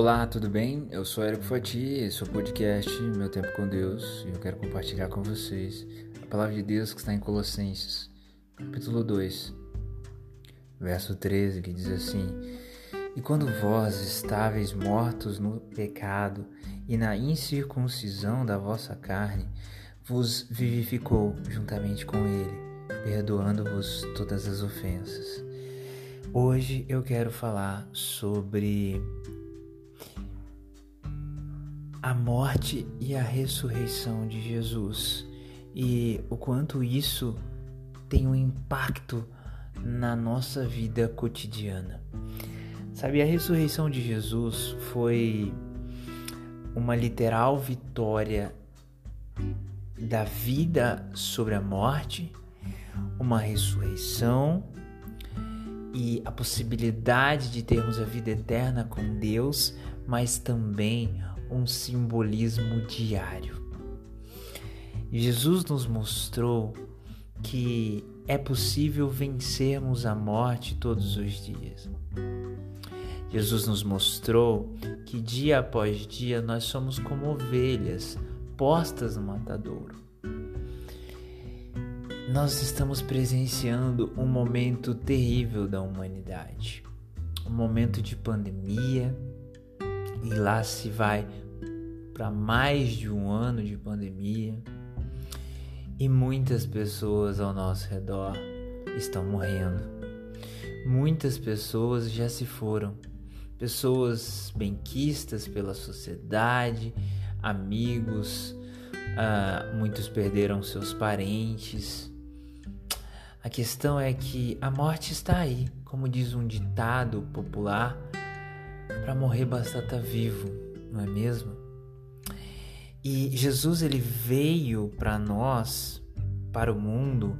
Olá, tudo bem? Eu sou Érico Fati, esse é o podcast Meu Tempo com Deus e eu quero compartilhar com vocês a palavra de Deus que está em Colossenses, capítulo 2, verso 13, que diz assim: E quando vós estáveis mortos no pecado e na incircuncisão da vossa carne, vos vivificou juntamente com ele, perdoando-vos todas as ofensas. Hoje eu quero falar sobre a morte e a ressurreição de Jesus e o quanto isso tem um impacto na nossa vida cotidiana. Sabe, a ressurreição de Jesus foi uma literal vitória da vida sobre a morte, uma ressurreição e a possibilidade de termos a vida eterna com Deus, mas também um simbolismo diário. Jesus nos mostrou que é possível vencermos a morte todos os dias. Jesus nos mostrou que dia após dia nós somos como ovelhas postas no matadouro. Nós estamos presenciando um momento terrível da humanidade, um momento de pandemia, e lá se vai para mais de um ano de pandemia e muitas pessoas ao nosso redor estão morrendo. Muitas pessoas já se foram, pessoas benquistas pela sociedade, amigos, uh, muitos perderam seus parentes. A questão é que a morte está aí, como diz um ditado popular para morrer basta estar tá vivo, não é mesmo? E Jesus ele veio para nós, para o mundo,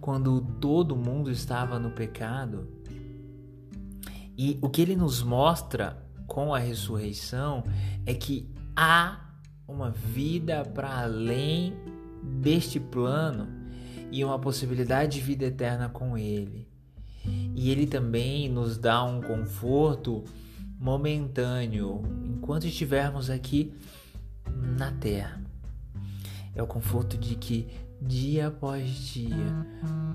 quando todo mundo estava no pecado. E o que ele nos mostra com a ressurreição é que há uma vida para além deste plano e uma possibilidade de vida eterna com ele. E ele também nos dá um conforto momentâneo enquanto estivermos aqui na terra. É o conforto de que dia após dia,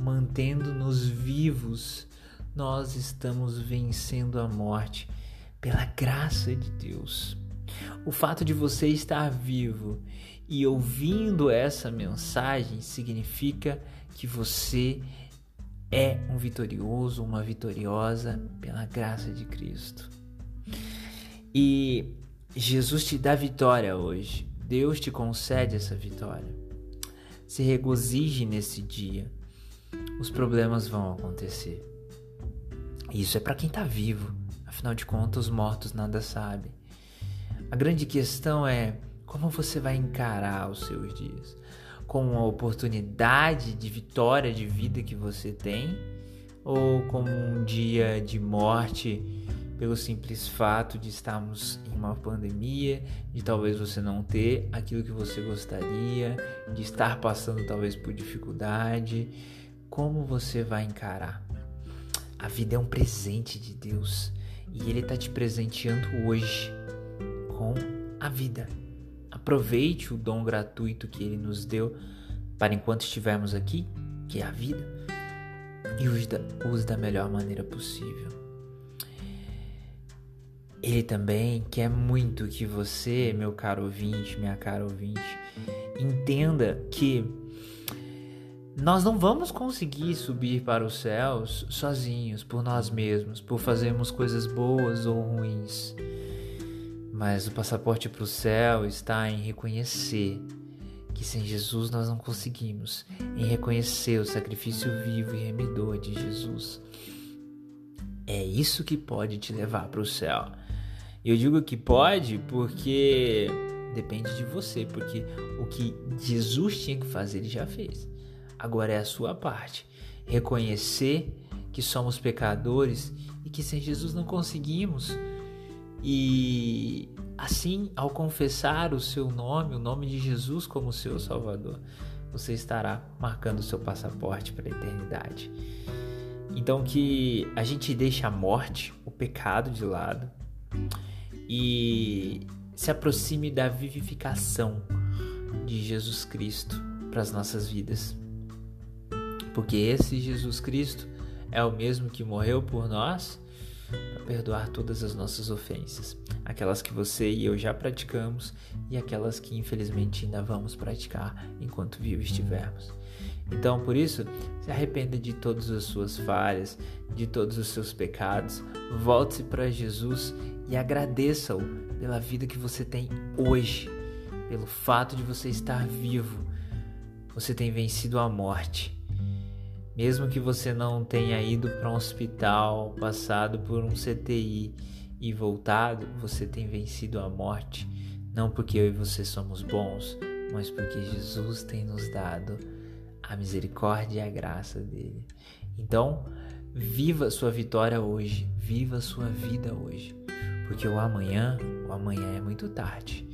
mantendo-nos vivos, nós estamos vencendo a morte pela graça de Deus. O fato de você estar vivo e ouvindo essa mensagem significa que você é um vitorioso, uma vitoriosa pela graça de Cristo. E Jesus te dá vitória hoje. Deus te concede essa vitória. Se regozije nesse dia. Os problemas vão acontecer. Isso é para quem está vivo. Afinal de contas, os mortos nada sabem. A grande questão é como você vai encarar os seus dias. Com a oportunidade de vitória de vida que você tem ou como um dia de morte pelo simples fato de estarmos em uma pandemia, de talvez você não ter aquilo que você gostaria, de estar passando talvez por dificuldade. Como você vai encarar? A vida é um presente de Deus e Ele está te presenteando hoje com a vida. Aproveite o dom gratuito que Ele nos deu para enquanto estivermos aqui, que é a vida, e use da, use da melhor maneira possível. Ele também quer muito que você, meu caro ouvinte, minha cara ouvinte, entenda que nós não vamos conseguir subir para os céus sozinhos, por nós mesmos, por fazermos coisas boas ou ruins. Mas o passaporte para o céu está em reconhecer que sem Jesus nós não conseguimos, em reconhecer o sacrifício vivo e remidor de Jesus. É isso que pode te levar para o céu. Eu digo que pode porque depende de você, porque o que Jesus tinha que fazer, ele já fez. Agora é a sua parte. Reconhecer que somos pecadores e que sem Jesus não conseguimos. E assim, ao confessar o seu nome, o nome de Jesus como seu Salvador, você estará marcando o seu passaporte para a eternidade. Então que a gente deixe a morte, o pecado de lado e se aproxime da vivificação de Jesus Cristo para as nossas vidas. Porque esse Jesus Cristo é o mesmo que morreu por nós para perdoar todas as nossas ofensas, aquelas que você e eu já praticamos e aquelas que infelizmente ainda vamos praticar enquanto vivo estivermos. Então, por isso, se arrependa de todas as suas falhas, de todos os seus pecados, volte-se para Jesus e agradeça-o pela vida que você tem hoje, pelo fato de você estar vivo. Você tem vencido a morte. Mesmo que você não tenha ido para um hospital, passado por um CTI e voltado, você tem vencido a morte. Não porque eu e você somos bons, mas porque Jesus tem nos dado a misericórdia e a graça dele. Então, viva sua vitória hoje, viva sua vida hoje, porque o amanhã, o amanhã é muito tarde.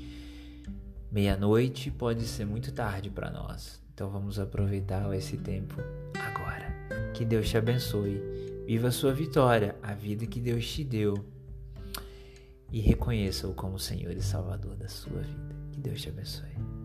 Meia-noite pode ser muito tarde para nós. Então vamos aproveitar esse tempo agora. Que Deus te abençoe. Viva a sua vitória, a vida que Deus te deu. E reconheça-o como Senhor e Salvador da sua vida. Que Deus te abençoe.